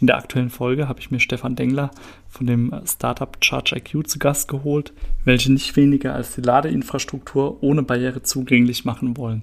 In der aktuellen Folge habe ich mir Stefan Dengler von dem Startup ChargeIQ zu Gast geholt, welche nicht weniger als die Ladeinfrastruktur ohne Barriere zugänglich machen wollen.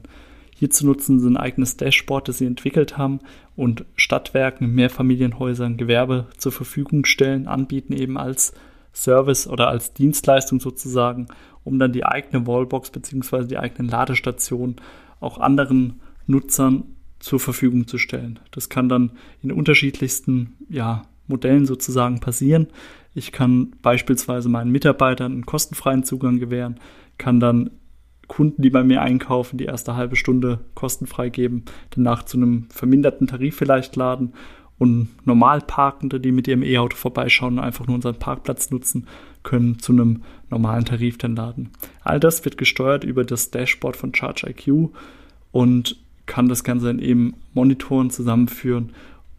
Hierzu nutzen sie ein eigenes Dashboard, das sie entwickelt haben und Stadtwerken, Mehrfamilienhäusern, Gewerbe zur Verfügung stellen, anbieten eben als Service oder als Dienstleistung sozusagen, um dann die eigene Wallbox bzw. die eigenen Ladestationen auch anderen Nutzern zur Verfügung zu stellen. Das kann dann in unterschiedlichsten ja, Modellen sozusagen passieren. Ich kann beispielsweise meinen Mitarbeitern einen kostenfreien Zugang gewähren, kann dann Kunden, die bei mir einkaufen, die erste halbe Stunde kostenfrei geben, danach zu einem verminderten Tarif vielleicht laden und Normalparkende, die mit ihrem E-Auto vorbeischauen und einfach nur unseren Parkplatz nutzen, können zu einem normalen Tarif dann laden. All das wird gesteuert über das Dashboard von ChargeIQ und kann das Ganze dann eben monitoren, zusammenführen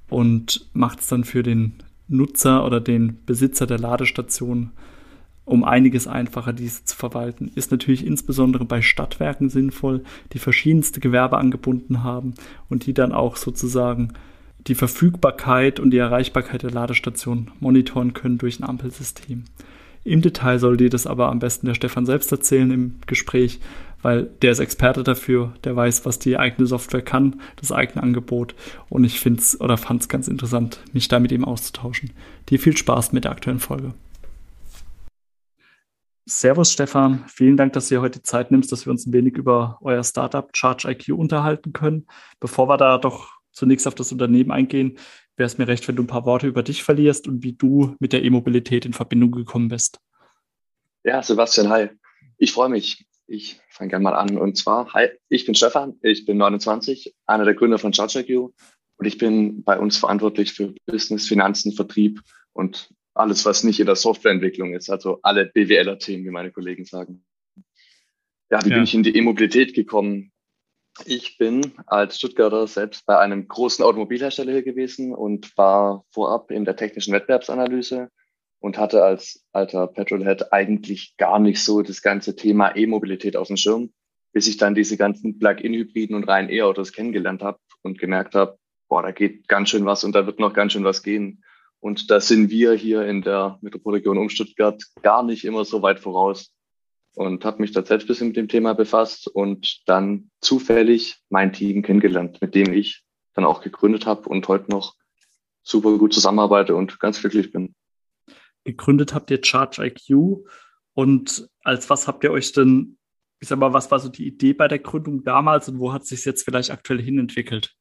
und macht es dann für den Nutzer oder den Besitzer der Ladestation um einiges einfacher, diese zu verwalten. Ist natürlich insbesondere bei Stadtwerken sinnvoll, die verschiedenste Gewerbe angebunden haben und die dann auch sozusagen die Verfügbarkeit und die Erreichbarkeit der Ladestation monitoren können durch ein Ampelsystem. Im Detail soll dir das aber am besten der Stefan selbst erzählen im Gespräch, weil der ist Experte dafür, der weiß, was die eigene Software kann, das eigene Angebot. Und ich finde es oder fand es ganz interessant, mich da mit ihm auszutauschen. Dir viel Spaß mit der aktuellen Folge. Servus Stefan, vielen Dank, dass du dir heute Zeit nimmst, dass wir uns ein wenig über euer Startup Charge IQ unterhalten können. Bevor wir da doch zunächst auf das Unternehmen eingehen, wäre es mir recht, wenn du ein paar Worte über dich verlierst und wie du mit der E-Mobilität in Verbindung gekommen bist. Ja, Sebastian, hi. Ich freue mich. Ich fange gerne mal an. Und zwar, hi, ich bin Stefan, ich bin 29, einer der Gründer von ChargeIQ und ich bin bei uns verantwortlich für Business, Finanzen, Vertrieb und alles, was nicht in der Softwareentwicklung ist, also alle BWLer-Themen, wie meine Kollegen sagen. Ja, wie ja. bin ich in die E-Mobilität gekommen? Ich bin als Stuttgarter selbst bei einem großen Automobilhersteller hier gewesen und war vorab in der technischen Wettbewerbsanalyse und hatte als alter Petrolhead eigentlich gar nicht so das ganze Thema E-Mobilität auf dem Schirm, bis ich dann diese ganzen Plug-in-Hybriden und reinen E-Autos kennengelernt habe und gemerkt habe, boah, da geht ganz schön was und da wird noch ganz schön was gehen. Und da sind wir hier in der Metropolregion um Stuttgart gar nicht immer so weit voraus und habe mich da selbst ein bisschen mit dem Thema befasst und dann zufällig mein Team kennengelernt, mit dem ich dann auch gegründet habe und heute noch super gut zusammenarbeite und ganz glücklich bin gegründet habt ihr Charge IQ. Und als was habt ihr euch denn, ich sag mal, was war so die Idee bei der Gründung damals und wo hat sich jetzt vielleicht aktuell hinentwickelt?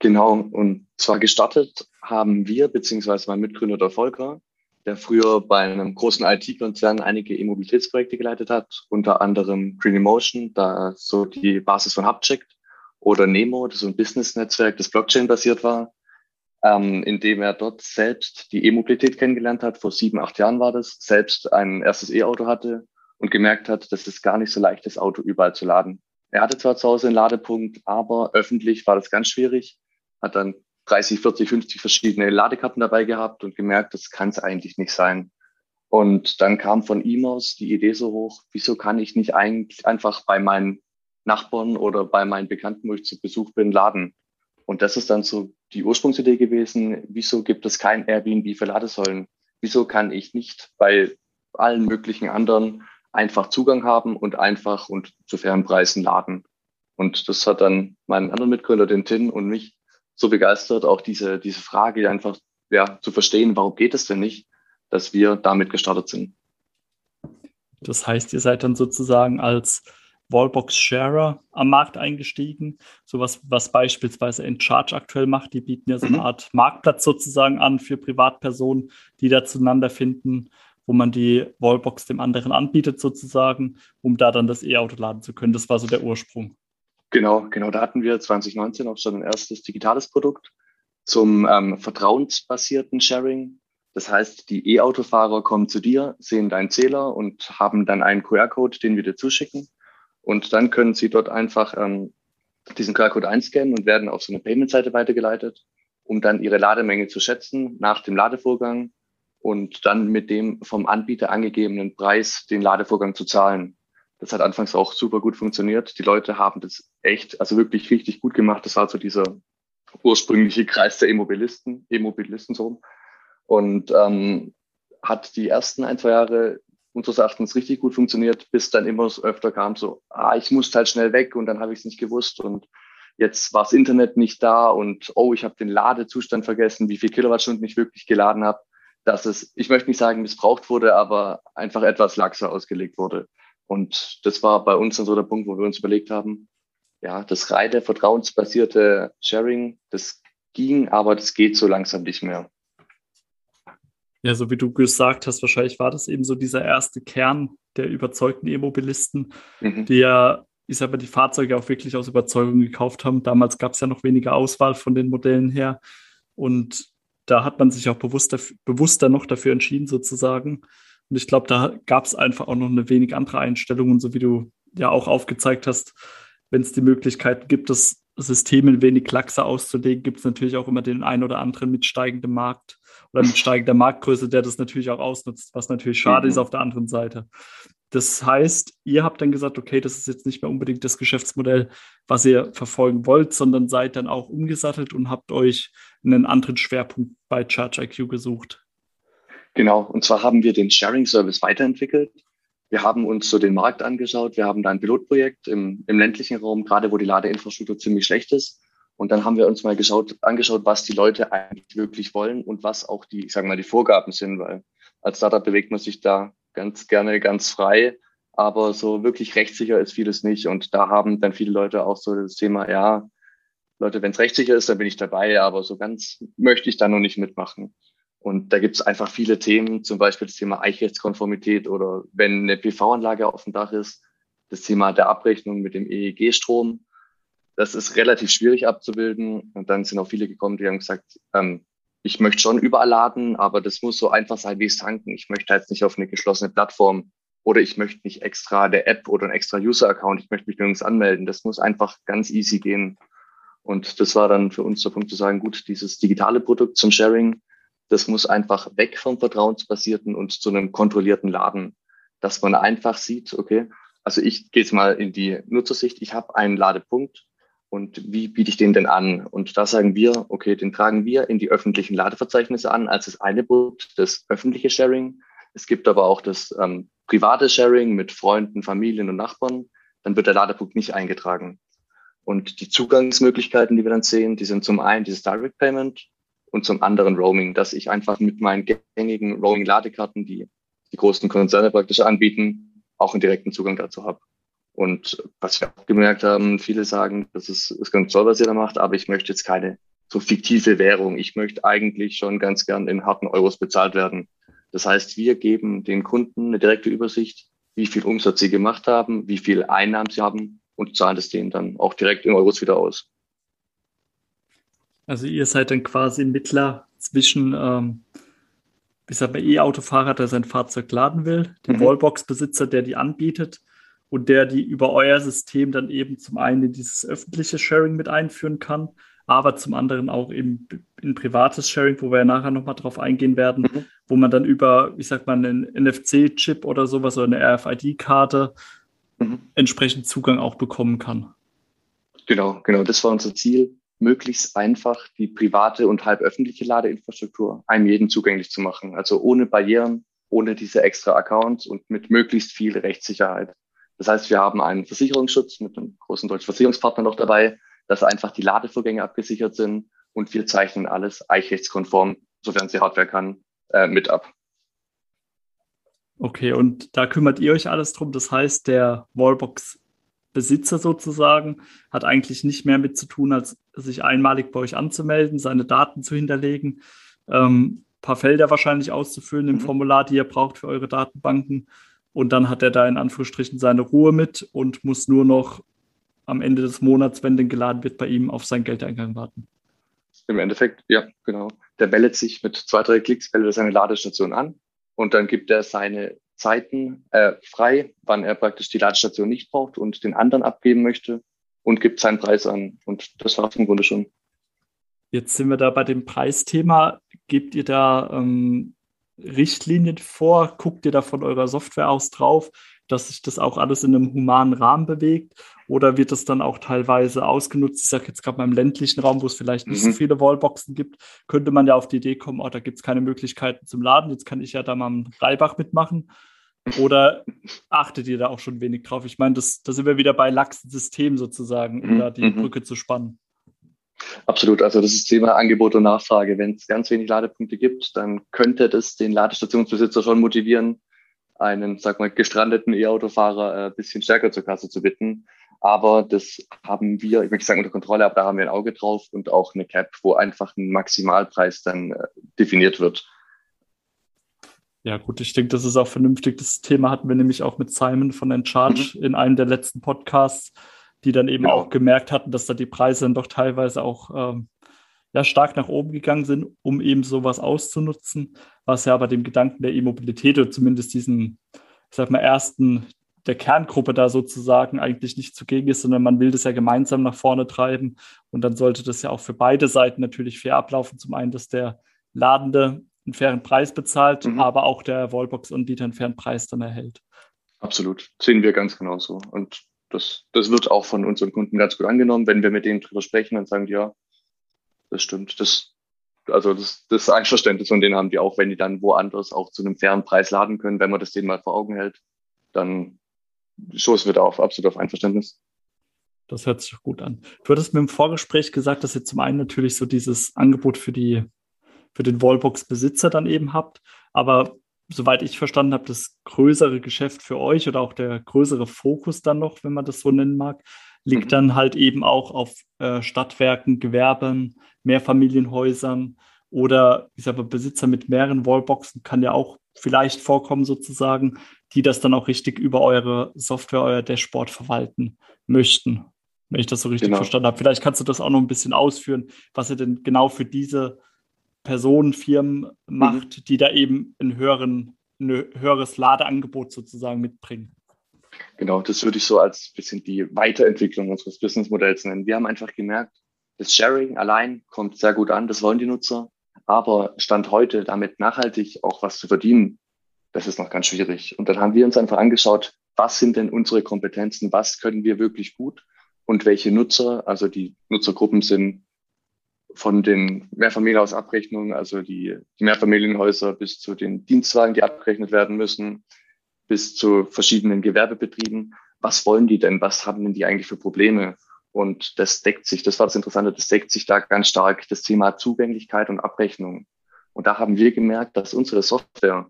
Genau, und zwar gestartet haben wir, beziehungsweise mein Mitgründer der Volker, der früher bei einem großen IT-Konzern einige E-Mobilitätsprojekte geleitet hat, unter anderem Green Emotion, da so die Basis von Hubcheck oder Nemo, das so ein Business-Netzwerk, das Blockchain-basiert war ähm, indem er dort selbst die E-Mobilität kennengelernt hat. Vor sieben, acht Jahren war das, selbst ein erstes E-Auto hatte und gemerkt hat, dass es gar nicht so leicht ist, Auto überall zu laden. Er hatte zwar zu Hause einen Ladepunkt, aber öffentlich war das ganz schwierig, hat dann 30, 40, 50 verschiedene Ladekarten dabei gehabt und gemerkt, das kann es eigentlich nicht sein. Und dann kam von ihm aus die Idee so hoch, wieso kann ich nicht eigentlich einfach bei meinen Nachbarn oder bei meinen Bekannten, wo ich zu Besuch bin, laden? Und das ist dann so die Ursprungsidee gewesen, wieso gibt es kein Airbnb für Ladesäulen? Wieso kann ich nicht bei allen möglichen anderen einfach Zugang haben und einfach und zu fairen Preisen laden? Und das hat dann meinen anderen Mitgründer, den Tin und mich so begeistert, auch diese, diese Frage einfach ja, zu verstehen, warum geht es denn nicht, dass wir damit gestartet sind. Das heißt, ihr seid dann sozusagen als Wallbox Sharer am Markt eingestiegen. Sowas, was beispielsweise Encharge aktuell macht. Die bieten ja so eine mhm. Art Marktplatz sozusagen an für Privatpersonen, die da zueinander finden, wo man die Wallbox dem anderen anbietet sozusagen, um da dann das E-Auto laden zu können. Das war so der Ursprung. Genau, genau. Da hatten wir 2019 auch schon ein erstes digitales Produkt zum ähm, vertrauensbasierten Sharing. Das heißt, die E-Autofahrer kommen zu dir, sehen deinen Zähler und haben dann einen QR-Code, den wir dir zuschicken. Und dann können sie dort einfach ähm, diesen QR-Code einscannen und werden auf so eine Payment-Seite weitergeleitet, um dann ihre Lademenge zu schätzen nach dem Ladevorgang und dann mit dem vom Anbieter angegebenen Preis den Ladevorgang zu zahlen. Das hat anfangs auch super gut funktioniert. Die Leute haben das echt, also wirklich richtig gut gemacht. Das war so dieser ursprüngliche Kreis der E-Mobilisten, E-Mobilisten so. Und ähm, hat die ersten ein, zwei Jahre unseres Erachtens richtig gut funktioniert, bis dann immer öfter kam so, ah, ich musste halt schnell weg und dann habe ich es nicht gewusst und jetzt war das Internet nicht da und oh, ich habe den Ladezustand vergessen, wie viel Kilowattstunden ich wirklich geladen habe, dass es, ich möchte nicht sagen missbraucht wurde, aber einfach etwas laxer ausgelegt wurde. Und das war bei uns dann so der Punkt, wo wir uns überlegt haben, ja, das reine vertrauensbasierte Sharing, das ging, aber das geht so langsam nicht mehr. Ja, so wie du gesagt hast, wahrscheinlich war das eben so dieser erste Kern der überzeugten E-Mobilisten, mhm. die ja, ich sag mal, die Fahrzeuge auch wirklich aus Überzeugung gekauft haben. Damals gab es ja noch weniger Auswahl von den Modellen her. Und da hat man sich auch bewusster, bewusster noch dafür entschieden, sozusagen. Und ich glaube, da gab es einfach auch noch eine wenig andere Einstellung. Und so wie du ja auch aufgezeigt hast, wenn es die Möglichkeit gibt, das System ein wenig laxer auszulegen, gibt es natürlich auch immer den einen oder anderen mit steigendem Markt oder mit steigender Marktgröße, der das natürlich auch ausnutzt, was natürlich schade mhm. ist auf der anderen Seite. Das heißt, ihr habt dann gesagt, okay, das ist jetzt nicht mehr unbedingt das Geschäftsmodell, was ihr verfolgen wollt, sondern seid dann auch umgesattelt und habt euch einen anderen Schwerpunkt bei ChargeIQ gesucht. Genau, und zwar haben wir den Sharing-Service weiterentwickelt. Wir haben uns so den Markt angeschaut. Wir haben da ein Pilotprojekt im, im ländlichen Raum, gerade wo die Ladeinfrastruktur ziemlich schlecht ist. Und dann haben wir uns mal geschaut, angeschaut, was die Leute eigentlich wirklich wollen und was auch die, ich sage mal, die Vorgaben sind, weil als Startup bewegt man sich da ganz gerne ganz frei, aber so wirklich rechtssicher ist vieles nicht. Und da haben dann viele Leute auch so das Thema, ja, Leute, wenn es rechtssicher ist, dann bin ich dabei, aber so ganz möchte ich da noch nicht mitmachen. Und da gibt es einfach viele Themen, zum Beispiel das Thema Eichrechtskonformität oder wenn eine PV-Anlage auf dem Dach ist, das Thema der Abrechnung mit dem EEG-Strom das ist relativ schwierig abzubilden. Und dann sind auch viele gekommen, die haben gesagt, ähm, ich möchte schon überall laden, aber das muss so einfach sein wie es tanken. Ich möchte jetzt nicht auf eine geschlossene Plattform oder ich möchte nicht extra der App oder ein extra User-Account, ich möchte mich nirgends anmelden. Das muss einfach ganz easy gehen. Und das war dann für uns der Punkt zu sagen, gut, dieses digitale Produkt zum Sharing, das muss einfach weg vom vertrauensbasierten und zu einem kontrollierten Laden, dass man einfach sieht, okay, also ich gehe jetzt mal in die Nutzersicht, ich habe einen Ladepunkt, und wie biete ich den denn an? Und da sagen wir, okay, den tragen wir in die öffentlichen Ladeverzeichnisse an als das eine Produkt, das öffentliche Sharing. Es gibt aber auch das ähm, private Sharing mit Freunden, Familien und Nachbarn. Dann wird der Ladepunkt nicht eingetragen. Und die Zugangsmöglichkeiten, die wir dann sehen, die sind zum einen dieses Direct Payment und zum anderen Roaming, dass ich einfach mit meinen gängigen Roaming-Ladekarten, die die großen Konzerne praktisch anbieten, auch einen direkten Zugang dazu habe. Und was wir auch gemerkt haben, viele sagen, das ist, ist ganz toll, was ihr da macht, aber ich möchte jetzt keine so fiktive Währung. Ich möchte eigentlich schon ganz gern in harten Euros bezahlt werden. Das heißt, wir geben den Kunden eine direkte Übersicht, wie viel Umsatz sie gemacht haben, wie viel Einnahmen sie haben und zahlen es denen dann auch direkt in Euros wieder aus. Also ihr seid dann quasi Mittler zwischen, ähm, ich sag mal, E-Autofahrer, der sein Fahrzeug laden will, dem mhm. Wallbox-Besitzer, der die anbietet und der die über euer System dann eben zum einen in dieses öffentliche Sharing mit einführen kann, aber zum anderen auch eben in privates Sharing, wo wir ja nachher nochmal drauf eingehen werden, mhm. wo man dann über, ich sag mal, einen NFC-Chip oder sowas oder eine RFID-Karte mhm. entsprechend Zugang auch bekommen kann. Genau, genau, das war unser Ziel, möglichst einfach die private und halb öffentliche Ladeinfrastruktur einem jeden zugänglich zu machen. Also ohne Barrieren, ohne diese extra Accounts und mit möglichst viel Rechtssicherheit. Das heißt, wir haben einen Versicherungsschutz mit einem großen deutschen Versicherungspartner noch dabei, dass einfach die Ladevorgänge abgesichert sind und wir zeichnen alles eichrechtskonform, sofern sie Hardware kann, äh, mit ab. Okay, und da kümmert ihr euch alles drum. Das heißt, der Wallbox-Besitzer sozusagen hat eigentlich nicht mehr mit zu tun, als sich einmalig bei euch anzumelden, seine Daten zu hinterlegen, ähm, paar Felder wahrscheinlich auszufüllen im mhm. Formular, die ihr braucht für eure Datenbanken und dann hat er da in Anführungsstrichen seine Ruhe mit und muss nur noch am Ende des Monats, wenn denn geladen wird, bei ihm auf seinen Geldeingang warten. Im Endeffekt, ja, genau. der meldet sich mit zwei, drei Klicks, meldet seine Ladestation an und dann gibt er seine Zeiten äh, frei, wann er praktisch die Ladestation nicht braucht und den anderen abgeben möchte und gibt seinen Preis an. Und das war es im Grunde schon. Jetzt sind wir da bei dem Preisthema. Gebt ihr da ähm, Richtlinien vor? Guckt ihr da von eurer Software aus drauf, dass sich das auch alles in einem humanen Rahmen bewegt? Oder wird das dann auch teilweise ausgenutzt? Ich sage jetzt gerade mal im ländlichen Raum, wo es vielleicht nicht mhm. so viele Wallboxen gibt, könnte man ja auf die Idee kommen, oh, da gibt es keine Möglichkeiten zum Laden, jetzt kann ich ja da mal einen Reibach mitmachen. Oder achtet ihr da auch schon wenig drauf? Ich meine, das, da sind wir wieder bei laxen System sozusagen, um mhm. da die mhm. Brücke zu spannen. Absolut. Also das ist Thema Angebot und Nachfrage. Wenn es ganz wenig Ladepunkte gibt, dann könnte das den Ladestationsbesitzer schon motivieren, einen, sag mal, gestrandeten E-Autofahrer ein äh, bisschen stärker zur Kasse zu bitten. Aber das haben wir, ich möchte sagen unter Kontrolle, aber da haben wir ein Auge drauf und auch eine Cap, wo einfach ein Maximalpreis dann äh, definiert wird. Ja, gut, ich denke, das ist auch vernünftig. Das Thema hatten wir nämlich auch mit Simon von Encharge mhm. in einem der letzten Podcasts, die dann eben genau. auch gemerkt hatten, dass da die Preise dann doch teilweise auch ähm, ja, stark nach oben gegangen sind, um eben sowas auszunutzen, was ja aber dem Gedanken der E-Mobilität oder zumindest diesen, ich sag mal, ersten der Kerngruppe da sozusagen eigentlich nicht zugegen ist, sondern man will das ja gemeinsam nach vorne treiben. Und dann sollte das ja auch für beide Seiten natürlich fair ablaufen. Zum einen, dass der Ladende einen fairen Preis bezahlt, mhm. aber auch der Wallbox-Anbieter einen fairen Preis dann erhält. Absolut, sehen wir ganz genauso. Und das, das wird auch von unseren Kunden ganz gut angenommen, wenn wir mit denen drüber sprechen und sagen, ja, das stimmt. Das, also das, das Einverständnis von denen haben die auch, wenn die dann woanders auch zu einem fairen Preis laden können, wenn man das denen mal vor Augen hält, dann stoßen wir da auf absolut auf Einverständnis. Das hört sich gut an. Du hattest mir im Vorgespräch gesagt, dass ihr zum einen natürlich so dieses Angebot für die für den Wallbox-Besitzer dann eben habt. Aber soweit ich verstanden habe, das größere Geschäft für euch oder auch der größere Fokus dann noch, wenn man das so nennen mag, liegt mhm. dann halt eben auch auf äh, Stadtwerken, Gewerben, Mehrfamilienhäusern oder ich sage mal, Besitzer mit mehreren Wallboxen kann ja auch vielleicht vorkommen sozusagen, die das dann auch richtig über eure Software, euer Dashboard verwalten möchten, wenn ich das so richtig genau. verstanden habe. Vielleicht kannst du das auch noch ein bisschen ausführen, was ihr denn genau für diese Personen, Firmen macht, mhm. die da eben ein, höheren, ein höheres Ladeangebot sozusagen mitbringen. Genau, das würde ich so als bisschen die Weiterentwicklung unseres Businessmodells nennen. Wir haben einfach gemerkt, das Sharing allein kommt sehr gut an, das wollen die Nutzer. Aber Stand heute, damit nachhaltig auch was zu verdienen, das ist noch ganz schwierig. Und dann haben wir uns einfach angeschaut, was sind denn unsere Kompetenzen, was können wir wirklich gut und welche Nutzer, also die Nutzergruppen sind von den Mehrfamilienhausabrechnungen, also die, die Mehrfamilienhäuser bis zu den Dienstwagen, die abgerechnet werden müssen, bis zu verschiedenen Gewerbebetrieben. Was wollen die denn? Was haben denn die eigentlich für Probleme? Und das deckt sich, das war das Interessante, das deckt sich da ganz stark das Thema Zugänglichkeit und Abrechnung. Und da haben wir gemerkt, dass unsere Software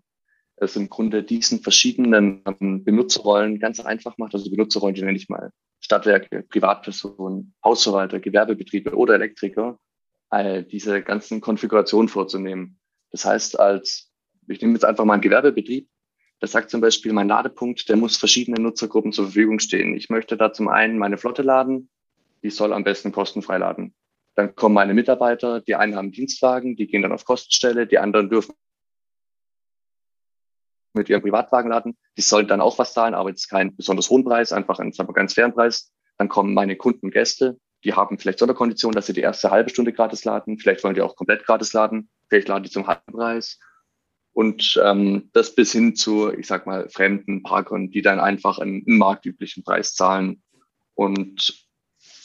es im Grunde diesen verschiedenen Benutzerrollen ganz einfach macht. Also Benutzerrollen, die nenne ich mal Stadtwerke, Privatpersonen, Hausverwalter, Gewerbebetriebe oder Elektriker diese ganzen Konfigurationen vorzunehmen. Das heißt, als, ich nehme jetzt einfach mal einen Gewerbebetrieb, das sagt zum Beispiel, mein Ladepunkt, der muss verschiedenen Nutzergruppen zur Verfügung stehen. Ich möchte da zum einen meine Flotte laden, die soll am besten kostenfrei laden. Dann kommen meine Mitarbeiter, die einen haben Dienstwagen, die gehen dann auf Kostenstelle, die anderen dürfen mit ihrem Privatwagen laden. Die sollen dann auch was zahlen, aber jetzt keinen besonders hohen Preis, einfach einen ganz fairen Preis. Dann kommen meine Kunden, Gäste, die haben vielleicht Sonderkonditionen, dass sie die erste halbe Stunde gratis laden. Vielleicht wollen die auch komplett gratis laden. Vielleicht laden die zum halben Preis. Und ähm, das bis hin zu, ich sag mal, fremden Parkern, die dann einfach einen, einen marktüblichen Preis zahlen. Und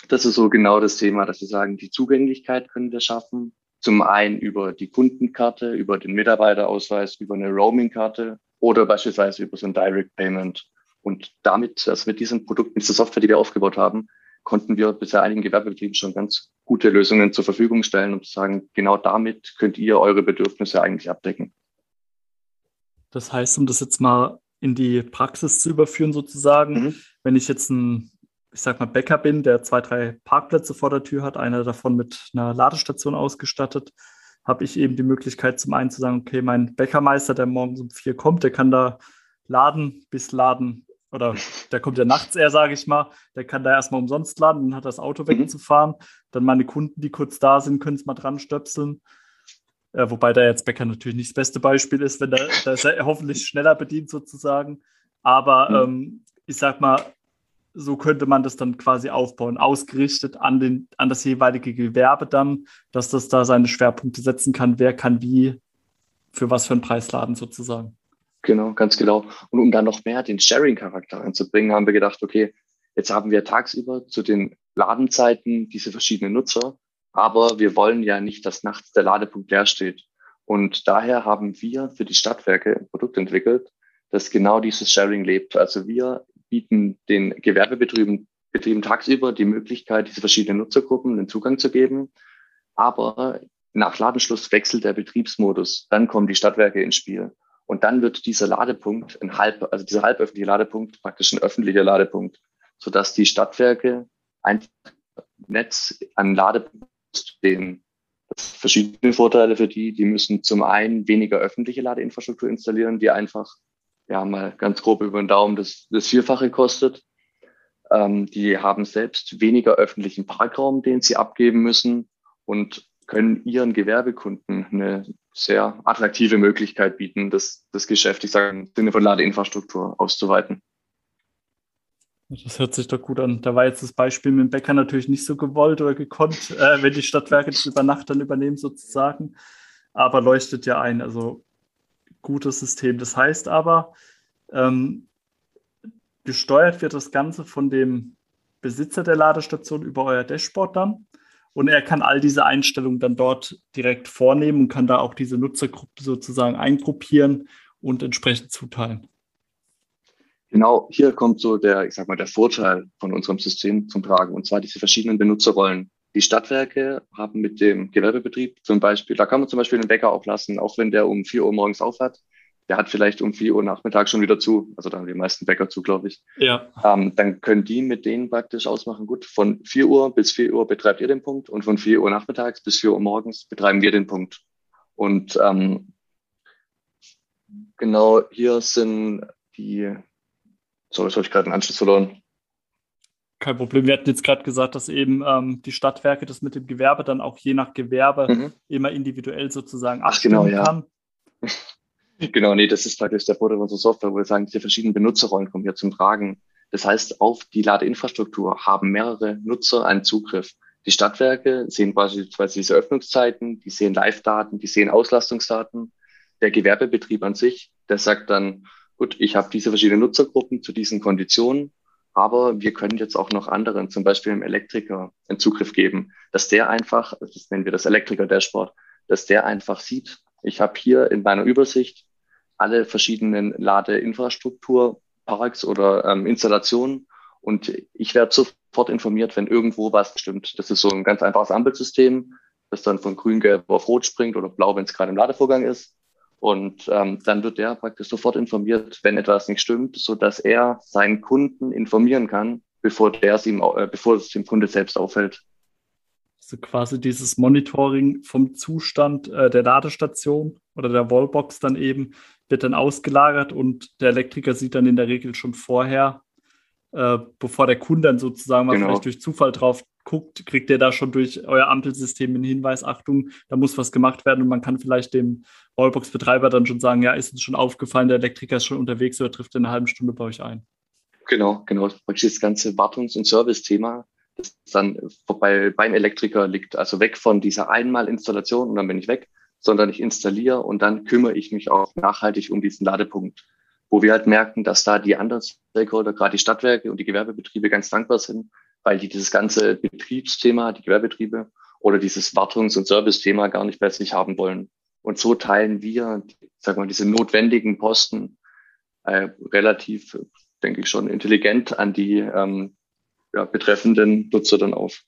das ist so genau das Thema, dass wir sagen, die Zugänglichkeit können wir schaffen. Zum einen über die Kundenkarte, über den Mitarbeiterausweis, über eine Roaming-Karte oder beispielsweise über so ein Direct Payment. Und damit, also mit diesem Produkt, mit dieser Software, die wir aufgebaut haben, konnten wir bisher einigen Gewerbebetrieben schon ganz gute Lösungen zur Verfügung stellen und sagen, genau damit könnt ihr eure Bedürfnisse eigentlich abdecken. Das heißt, um das jetzt mal in die Praxis zu überführen sozusagen, mhm. wenn ich jetzt ein, ich sag mal, Bäcker bin, der zwei, drei Parkplätze vor der Tür hat, einer davon mit einer Ladestation ausgestattet, habe ich eben die Möglichkeit zum einen zu sagen, okay, mein Bäckermeister, der morgens um vier kommt, der kann da laden, bis Laden oder der kommt ja nachts eher, sage ich mal, der kann da erstmal umsonst laden, dann hat das Auto mhm. wegzufahren. Dann meine Kunden, die kurz da sind, können es mal dran stöpseln. Äh, wobei da jetzt Bäcker natürlich nicht das beste Beispiel ist, wenn der, der hoffentlich schneller bedient sozusagen. Aber mhm. ähm, ich sag mal, so könnte man das dann quasi aufbauen, ausgerichtet an, den, an das jeweilige Gewerbe dann, dass das da seine Schwerpunkte setzen kann, wer kann wie für was für einen Preis laden sozusagen. Genau, ganz genau. Und um dann noch mehr den Sharing-Charakter einzubringen, haben wir gedacht, okay, jetzt haben wir tagsüber zu den Ladenzeiten diese verschiedenen Nutzer, aber wir wollen ja nicht, dass nachts der Ladepunkt leer steht. Und daher haben wir für die Stadtwerke ein Produkt entwickelt, das genau dieses Sharing lebt. Also wir bieten den Gewerbebetrieben Betrieben tagsüber die Möglichkeit, diese verschiedenen Nutzergruppen den Zugang zu geben. Aber nach Ladenschluss wechselt der Betriebsmodus. Dann kommen die Stadtwerke ins Spiel. Und dann wird dieser Ladepunkt, ein halb, also dieser halböffentliche Ladepunkt praktisch ein öffentlicher Ladepunkt, sodass die Stadtwerke ein Netz an Ladepunkten stehen. Das verschiedene Vorteile für die. Die müssen zum einen weniger öffentliche Ladeinfrastruktur installieren, die einfach, ja, mal ganz grob über den Daumen das, das Vierfache kostet. Ähm, die haben selbst weniger öffentlichen Parkraum, den sie abgeben müssen und können ihren Gewerbekunden eine sehr attraktive Möglichkeit bieten, das, das Geschäft, ich sage im Sinne von Ladeinfrastruktur auszuweiten. Das hört sich doch gut an. Da war jetzt das Beispiel mit dem Bäcker natürlich nicht so gewollt oder gekonnt, äh, wenn die Stadtwerke das über Nacht dann übernehmen sozusagen. Aber leuchtet ja ein. Also gutes System. Das heißt aber, ähm, gesteuert wird das Ganze von dem Besitzer der Ladestation über euer Dashboard dann. Und er kann all diese Einstellungen dann dort direkt vornehmen und kann da auch diese Nutzergruppe sozusagen eingruppieren und entsprechend zuteilen. Genau, hier kommt so der, ich sag mal, der Vorteil von unserem System zum Tragen, und zwar diese verschiedenen Benutzerrollen. Die Stadtwerke haben mit dem Gewerbebetrieb zum Beispiel, da kann man zum Beispiel einen Wecker auflassen, auch wenn der um vier Uhr morgens aufhat. Der hat vielleicht um vier Uhr nachmittags schon wieder zu. Also da haben die meisten Bäcker zu, glaube ich. Ja. Ähm, dann können die mit denen praktisch ausmachen, gut, von vier Uhr bis vier Uhr betreibt ihr den Punkt und von vier Uhr nachmittags bis vier Uhr morgens betreiben wir den Punkt. Und ähm, genau hier sind die Sorry, jetzt habe ich gerade einen Anschluss verloren. Kein Problem. Wir hatten jetzt gerade gesagt, dass eben ähm, die Stadtwerke das mit dem Gewerbe dann auch je nach Gewerbe mhm. immer individuell sozusagen abstimmen Ach, genau, ja. genau, nee, das ist praktisch der Vorteil unserer Software, wo wir sagen, diese verschiedenen Benutzerrollen kommen hier zum Tragen. Das heißt, auf die Ladeinfrastruktur haben mehrere Nutzer einen Zugriff. Die Stadtwerke sehen beispielsweise diese Öffnungszeiten, die sehen Live-Daten, die sehen Auslastungsdaten. Der Gewerbebetrieb an sich, der sagt dann, gut, ich habe diese verschiedenen Nutzergruppen zu diesen Konditionen, aber wir können jetzt auch noch anderen, zum Beispiel dem Elektriker, einen Zugriff geben, dass der einfach, das nennen wir das Elektriker-Dashboard, dass der einfach sieht, ich habe hier in meiner Übersicht alle verschiedenen Ladeinfrastrukturparks oder ähm, Installationen und ich werde sofort informiert, wenn irgendwo was stimmt. Das ist so ein ganz einfaches Ampelsystem, das dann von grün, gelb auf rot springt oder blau, wenn es gerade im Ladevorgang ist. Und ähm, dann wird der praktisch sofort informiert, wenn etwas nicht stimmt, so dass er seinen Kunden informieren kann, bevor der es ihm, äh, bevor es dem Kunde selbst auffällt. Also quasi dieses Monitoring vom Zustand äh, der Ladestation oder der Wallbox dann eben wird dann ausgelagert und der Elektriker sieht dann in der Regel schon vorher, äh, bevor der Kunde dann sozusagen mal genau. vielleicht durch Zufall drauf guckt, kriegt ihr da schon durch euer Ampelsystem einen Hinweis, Achtung, da muss was gemacht werden und man kann vielleicht dem Wallbox-Betreiber dann schon sagen, ja, ist uns schon aufgefallen, der Elektriker ist schon unterwegs oder trifft in einer halben Stunde bei euch ein. Genau, genau. Das ganze Wartungs- und Service-Thema, dann bei, beim Elektriker liegt, also weg von dieser Einmalinstallation und dann bin ich weg, sondern ich installiere und dann kümmere ich mich auch nachhaltig um diesen Ladepunkt wo wir halt merken, dass da die anderen Stakeholder, gerade die Stadtwerke und die Gewerbebetriebe ganz dankbar sind, weil die dieses ganze Betriebsthema, die Gewerbetriebe oder dieses Wartungs- und Service-Thema gar nicht bei sich haben wollen. Und so teilen wir, sag mal, diese notwendigen Posten äh, relativ, denke ich schon, intelligent an die ähm, ja, betreffenden Nutzer dann auf.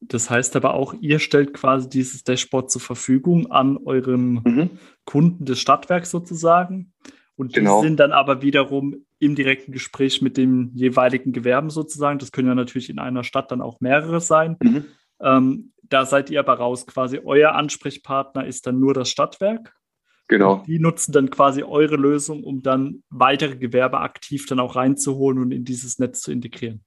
Das heißt aber auch, ihr stellt quasi dieses Dashboard zur Verfügung an euren mhm. Kunden des Stadtwerks sozusagen. Und die genau. sind dann aber wiederum im direkten Gespräch mit dem jeweiligen Gewerben sozusagen. Das können ja natürlich in einer Stadt dann auch mehrere sein. Mhm. Ähm, da seid ihr aber raus. Quasi euer Ansprechpartner ist dann nur das Stadtwerk. Genau. Und die nutzen dann quasi eure Lösung, um dann weitere Gewerbe aktiv dann auch reinzuholen und in dieses Netz zu integrieren.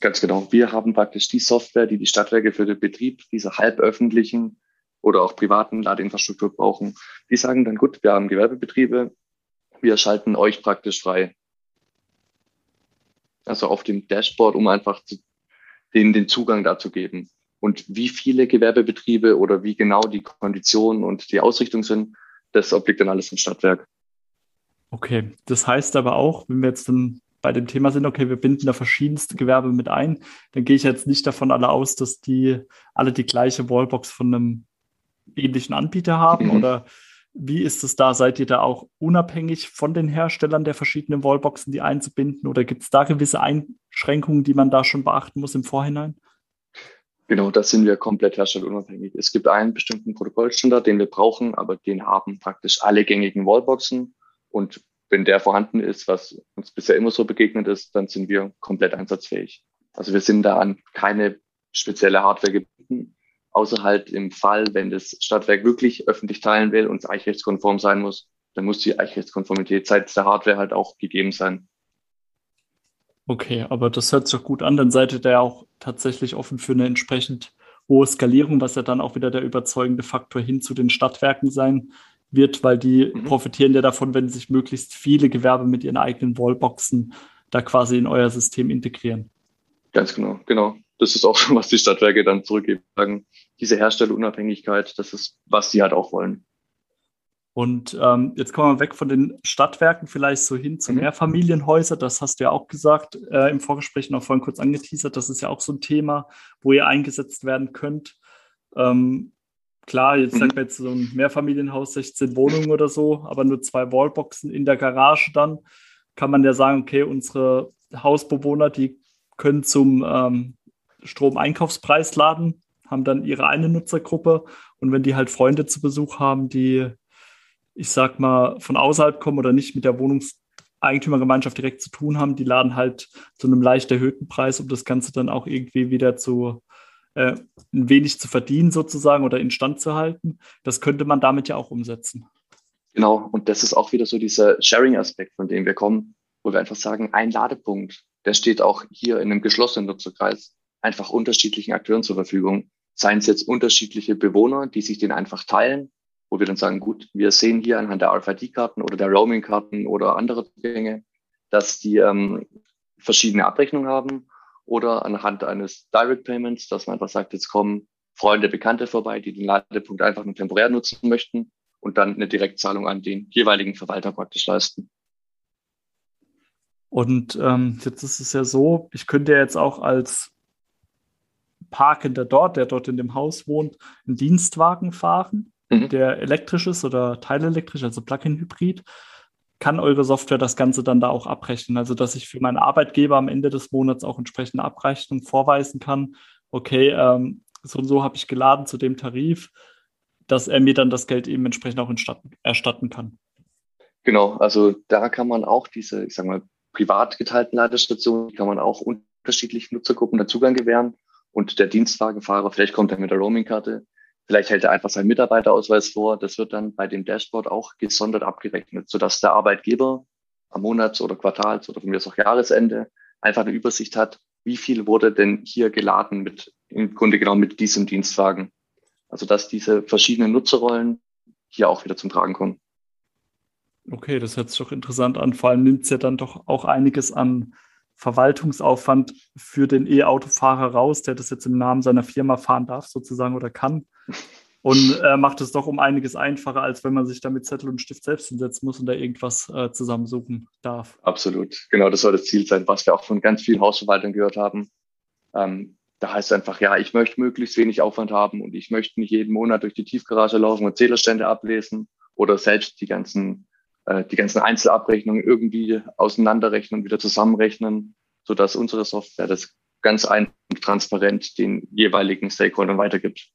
Ganz genau. Wir haben praktisch die Software, die die Stadtwerke für den Betrieb dieser halböffentlichen oder auch privaten Ladeinfrastruktur brauchen, die sagen dann, gut, wir haben Gewerbebetriebe, wir schalten euch praktisch frei. Also auf dem Dashboard, um einfach denen den Zugang dazu geben. Und wie viele Gewerbebetriebe oder wie genau die Konditionen und die Ausrichtung sind, das obliegt dann alles im Stadtwerk. Okay, das heißt aber auch, wenn wir jetzt dann bei dem Thema sind, okay, wir binden da verschiedenste Gewerbe mit ein, dann gehe ich jetzt nicht davon alle aus, dass die alle die gleiche Wallbox von einem ähnlichen Anbieter haben mhm. oder wie ist es da? Seid ihr da auch unabhängig von den Herstellern der verschiedenen Wallboxen, die einzubinden oder gibt es da gewisse Einschränkungen, die man da schon beachten muss im Vorhinein? Genau, da sind wir komplett herstellerunabhängig. Es gibt einen bestimmten Protokollstandard, den wir brauchen, aber den haben praktisch alle gängigen Wallboxen. Und wenn der vorhanden ist, was uns bisher immer so begegnet ist, dann sind wir komplett einsatzfähig. Also wir sind da an keine spezielle Hardware gebunden, außer halt im Fall, wenn das Stadtwerk wirklich öffentlich teilen will und es eichrechtskonform sein muss, dann muss die Eichrechtskonformität seitens der Hardware halt auch gegeben sein. Okay, aber das hört sich doch gut an. Dann seid ihr da ja auch tatsächlich offen für eine entsprechend hohe Skalierung, was ja dann auch wieder der überzeugende Faktor hin zu den Stadtwerken sein wird, weil die mhm. profitieren ja davon, wenn sich möglichst viele Gewerbe mit ihren eigenen Wallboxen da quasi in euer System integrieren. Ganz genau, genau. Das ist auch schon, was die Stadtwerke dann zurückgeben. Diese Herstellerunabhängigkeit, das ist, was sie halt auch wollen. Und ähm, jetzt kommen wir weg von den Stadtwerken vielleicht so hin zu mhm. Mehrfamilienhäusern. Das hast du ja auch gesagt äh, im Vorgespräch noch vorhin kurz angeteasert. Das ist ja auch so ein Thema, wo ihr eingesetzt werden könnt. Ähm, klar, jetzt mhm. sagt man jetzt so ein Mehrfamilienhaus, 16 Wohnungen oder so, aber nur zwei Wallboxen in der Garage dann, kann man ja sagen, okay, unsere Hausbewohner, die können zum ähm, Stromeinkaufspreis laden, haben dann ihre eine Nutzergruppe und wenn die halt Freunde zu Besuch haben, die ich sag mal, von außerhalb kommen oder nicht mit der Wohnungseigentümergemeinschaft direkt zu tun haben, die laden halt zu einem leicht erhöhten Preis, um das Ganze dann auch irgendwie wieder zu äh, ein wenig zu verdienen sozusagen oder instand zu halten. Das könnte man damit ja auch umsetzen. Genau, und das ist auch wieder so dieser Sharing-Aspekt, von dem wir kommen, wo wir einfach sagen, ein Ladepunkt, der steht auch hier in einem geschlossenen Nutzerkreis einfach unterschiedlichen Akteuren zur Verfügung. Seien es jetzt unterschiedliche Bewohner, die sich den einfach teilen wo wir dann sagen, gut, wir sehen hier anhand der RFID-Karten oder der Roaming-Karten oder andere Zugänge, dass die ähm, verschiedene Abrechnungen haben oder anhand eines Direct Payments, dass man einfach sagt, jetzt kommen Freunde, Bekannte vorbei, die den Ladepunkt einfach nur temporär nutzen möchten und dann eine Direktzahlung an den jeweiligen Verwalter praktisch leisten. Und ähm, jetzt ist es ja so, ich könnte ja jetzt auch als Parkender dort, der dort in dem Haus wohnt, einen Dienstwagen fahren mhm. der elektrisch ist oder teilelektrisch, also Plug-in-Hybrid, kann eure Software das Ganze dann da auch abrechnen. Also, dass ich für meinen Arbeitgeber am Ende des Monats auch entsprechende Abrechnung vorweisen kann. Okay, ähm, so und so habe ich geladen zu dem Tarif, dass er mir dann das Geld eben entsprechend auch erstatten kann. Genau, also da kann man auch diese, ich sag mal, privat geteilten Ladestationen, kann man auch unterschiedlichen Nutzergruppen den Zugang gewähren. Und der Dienstwagenfahrer, vielleicht kommt er mit der Roaming-Karte, Vielleicht hält er einfach seinen Mitarbeiterausweis vor. Das wird dann bei dem Dashboard auch gesondert abgerechnet, sodass der Arbeitgeber am Monats- oder Quartals- oder von mir aus auch Jahresende einfach eine Übersicht hat, wie viel wurde denn hier geladen mit, im Grunde genau mit diesem Dienstwagen. Also, dass diese verschiedenen Nutzerrollen hier auch wieder zum Tragen kommen. Okay, das hört sich doch interessant an. Vor allem nimmt es ja dann doch auch einiges an Verwaltungsaufwand für den E-Autofahrer raus, der das jetzt im Namen seiner Firma fahren darf, sozusagen oder kann. Und äh, macht es doch um einiges einfacher, als wenn man sich da mit Zettel und Stift selbst hinsetzen muss und da irgendwas äh, zusammensuchen darf. Absolut. Genau, das soll das Ziel sein, was wir auch von ganz vielen Hausverwaltungen gehört haben. Ähm, da heißt es einfach, ja, ich möchte möglichst wenig Aufwand haben und ich möchte nicht jeden Monat durch die Tiefgarage laufen und Zählerstände ablesen oder selbst die ganzen äh, die ganzen Einzelabrechnungen irgendwie auseinanderrechnen und wieder zusammenrechnen, sodass unsere Software das ganz einfach und transparent den jeweiligen Stakeholdern weitergibt.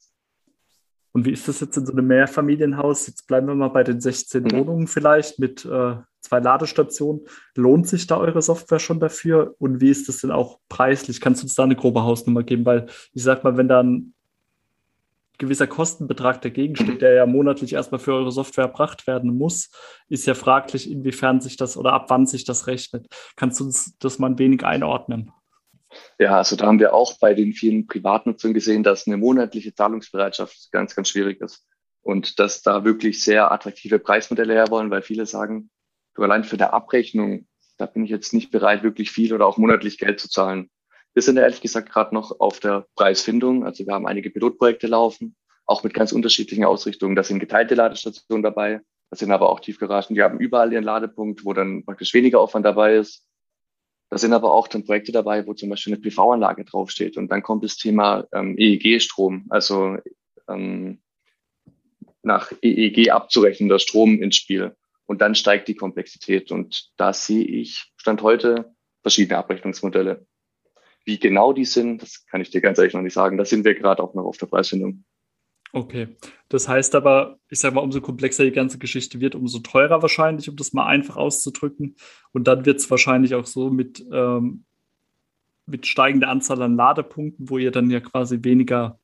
Und wie ist das jetzt in so einem Mehrfamilienhaus? Jetzt bleiben wir mal bei den 16 mhm. Wohnungen vielleicht mit äh, zwei Ladestationen. Lohnt sich da eure Software schon dafür? Und wie ist das denn auch preislich? Kannst du uns da eine grobe Hausnummer geben? Weil ich sag mal, wenn da ein gewisser Kostenbetrag dagegen steht, der ja monatlich erstmal für eure Software erbracht werden muss, ist ja fraglich, inwiefern sich das oder ab wann sich das rechnet. Kannst du uns das mal ein wenig einordnen? Ja, also da haben wir auch bei den vielen Privatnutzern gesehen, dass eine monatliche Zahlungsbereitschaft ganz, ganz schwierig ist. Und dass da wirklich sehr attraktive Preismodelle her wollen, weil viele sagen, du allein für eine Abrechnung, da bin ich jetzt nicht bereit, wirklich viel oder auch monatlich Geld zu zahlen. Wir sind ehrlich gesagt gerade noch auf der Preisfindung. Also wir haben einige Pilotprojekte laufen, auch mit ganz unterschiedlichen Ausrichtungen. Da sind geteilte Ladestationen dabei, das sind aber auch Tiefgaragen, die haben überall ihren Ladepunkt, wo dann praktisch weniger Aufwand dabei ist. Da sind aber auch dann Projekte dabei, wo zum Beispiel eine PV-Anlage draufsteht. Und dann kommt das Thema ähm, EEG-Strom, also ähm, nach EEG abzurechnender Strom ins Spiel. Und dann steigt die Komplexität. Und da sehe ich Stand heute verschiedene Abrechnungsmodelle. Wie genau die sind, das kann ich dir ganz ehrlich noch nicht sagen. Da sind wir gerade auch noch auf der Preisfindung. Okay. Das heißt aber, ich sage mal, umso komplexer die ganze Geschichte wird, umso teurer wahrscheinlich, um das mal einfach auszudrücken. Und dann wird es wahrscheinlich auch so mit, ähm, mit steigender Anzahl an Ladepunkten, wo ihr dann ja quasi weniger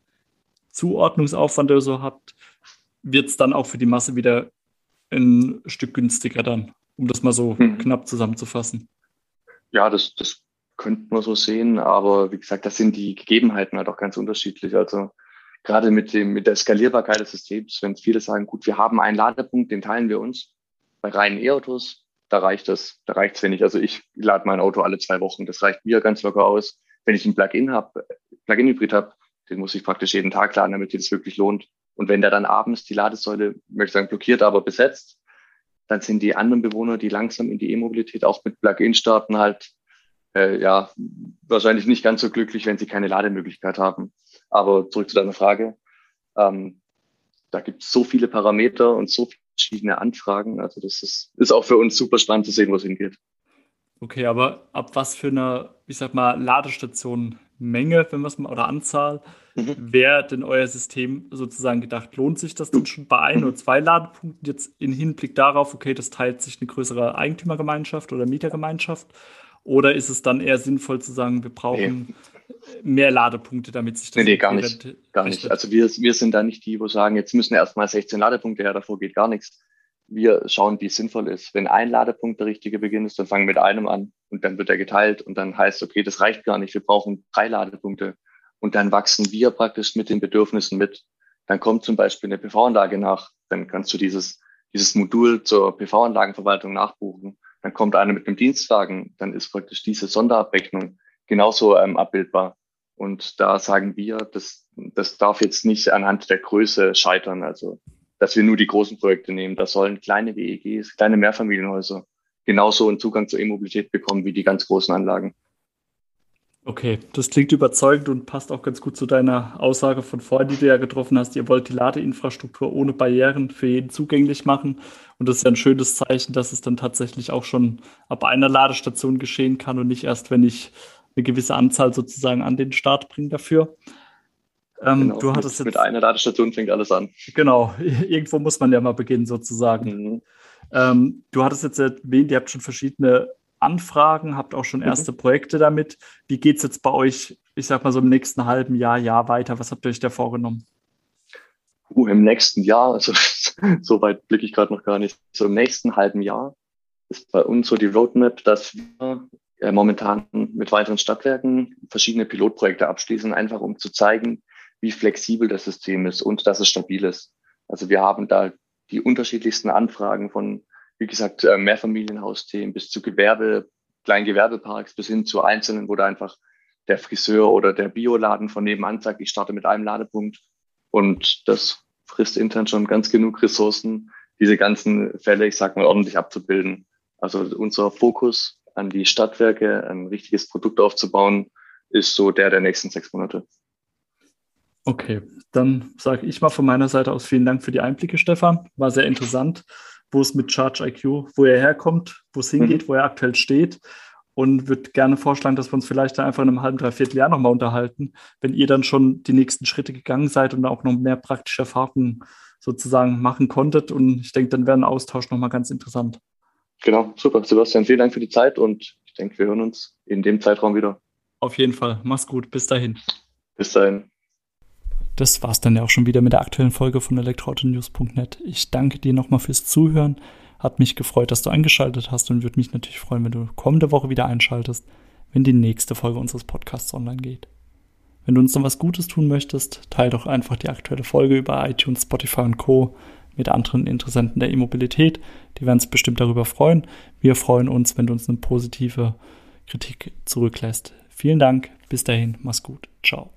Zuordnungsaufwand oder so habt, wird es dann auch für die Masse wieder ein Stück günstiger dann, um das mal so mhm. knapp zusammenzufassen. Ja, das, das könnte man so sehen, aber wie gesagt, das sind die Gegebenheiten halt auch ganz unterschiedlich. Also gerade mit dem, mit der Skalierbarkeit des Systems, wenn viele sagen, gut, wir haben einen Ladepunkt, den teilen wir uns. Bei reinen E-Autos, da reicht das, da reicht es, wenn ich, also ich lade mein Auto alle zwei Wochen, das reicht mir ganz locker aus. Wenn ich ein Plug-in habe, Plug-in-Hybrid habe, den muss ich praktisch jeden Tag laden, damit das wirklich lohnt. Und wenn der dann abends die Ladesäule, möchte sagen, blockiert, aber besetzt, dann sind die anderen Bewohner, die langsam in die E-Mobilität auch mit Plug-in starten, halt äh, ja wahrscheinlich nicht ganz so glücklich, wenn sie keine Lademöglichkeit haben. Aber zurück zu deiner Frage. Ähm, da gibt es so viele Parameter und so verschiedene Anfragen. Also das ist, ist auch für uns super spannend zu sehen, wo es hingeht. Okay, aber ab was für einer, ich sag mal, Ladestation Menge, wenn wir es mal, oder Anzahl, mhm. wäre denn euer System sozusagen gedacht? Lohnt sich das denn schon bei ein oder zwei Ladepunkten jetzt in Hinblick darauf, okay, das teilt sich eine größere Eigentümergemeinschaft oder Mietergemeinschaft? Oder ist es dann eher sinnvoll zu sagen, wir brauchen nee mehr Ladepunkte, damit sich das. Nee, nee gar nicht. Gar nicht. Also wir, wir sind da nicht die, wo sagen, jetzt müssen erstmal 16 Ladepunkte her, davor geht gar nichts. Wir schauen, wie es sinnvoll ist. Wenn ein Ladepunkt der richtige Beginn ist, dann fangen wir mit einem an und dann wird er geteilt und dann heißt, okay, das reicht gar nicht, wir brauchen drei Ladepunkte. Und dann wachsen wir praktisch mit den Bedürfnissen mit. Dann kommt zum Beispiel eine PV-Anlage nach, dann kannst du dieses, dieses Modul zur PV-Anlagenverwaltung nachbuchen. Dann kommt einer mit einem Dienstwagen, dann ist praktisch diese Sonderabrechnung genauso ähm, abbildbar. Und da sagen wir, das, das darf jetzt nicht anhand der Größe scheitern. Also, dass wir nur die großen Projekte nehmen. Da sollen kleine WEGs, kleine Mehrfamilienhäuser genauso einen Zugang zur E-Mobilität bekommen wie die ganz großen Anlagen. Okay, das klingt überzeugend und passt auch ganz gut zu deiner Aussage von vorhin, die du ja getroffen hast. Ihr wollt die Ladeinfrastruktur ohne Barrieren für jeden zugänglich machen. Und das ist ja ein schönes Zeichen, dass es dann tatsächlich auch schon ab einer Ladestation geschehen kann und nicht erst, wenn ich eine gewisse Anzahl sozusagen an den Start bringen dafür. Ähm, genau, du hattest mit, jetzt, mit einer Ladestation fängt alles an. Genau, irgendwo muss man ja mal beginnen sozusagen. Mhm. Ähm, du hattest jetzt erwähnt, ihr habt schon verschiedene Anfragen, habt auch schon mhm. erste mhm. Projekte damit. Wie geht es jetzt bei euch, ich sag mal so im nächsten halben Jahr, Jahr weiter? Was habt ihr euch da vorgenommen? Uh, Im nächsten Jahr, also so weit blicke ich gerade noch gar nicht. So im nächsten halben Jahr ist bei uns so die Roadmap, dass wir äh, momentan mit weiteren Stadtwerken verschiedene Pilotprojekte abschließen, einfach um zu zeigen, wie flexibel das System ist und dass es stabil ist. Also wir haben da die unterschiedlichsten Anfragen von, wie gesagt, äh, Mehrfamilienhausthemen bis zu Gewerbe, Kleingewerbeparks bis hin zu einzelnen, wo da einfach der Friseur oder der Bioladen von nebenan sagt, ich starte mit einem Ladepunkt und das frisst intern schon ganz genug Ressourcen, diese ganzen Fälle, ich sag mal, ordentlich abzubilden. Also unser Fokus an die Stadtwerke ein richtiges Produkt aufzubauen, ist so der der nächsten sechs Monate. Okay, dann sage ich mal von meiner Seite aus vielen Dank für die Einblicke, Stefan. War sehr interessant, wo es mit Charge IQ, wo er herkommt, wo es hingeht, mhm. wo er aktuell steht. Und würde gerne vorschlagen, dass wir uns vielleicht einfach in einem halben, dreiviertel Jahr nochmal unterhalten, wenn ihr dann schon die nächsten Schritte gegangen seid und auch noch mehr praktische Erfahrungen sozusagen machen konntet. Und ich denke, dann wäre ein Austausch nochmal ganz interessant. Genau, super. Sebastian, vielen Dank für die Zeit und ich denke, wir hören uns in dem Zeitraum wieder. Auf jeden Fall. Mach's gut. Bis dahin. Bis dahin. Das war's dann ja auch schon wieder mit der aktuellen Folge von elektroautonews.net. Ich danke dir nochmal fürs Zuhören. Hat mich gefreut, dass du eingeschaltet hast und würde mich natürlich freuen, wenn du kommende Woche wieder einschaltest, wenn die nächste Folge unseres Podcasts online geht. Wenn du uns noch was Gutes tun möchtest, teile doch einfach die aktuelle Folge über iTunes, Spotify und Co. mit anderen Interessenten der E-Mobilität. Die werden sich bestimmt darüber freuen. Wir freuen uns, wenn du uns eine positive Kritik zurücklässt. Vielen Dank. Bis dahin. Mach's gut. Ciao.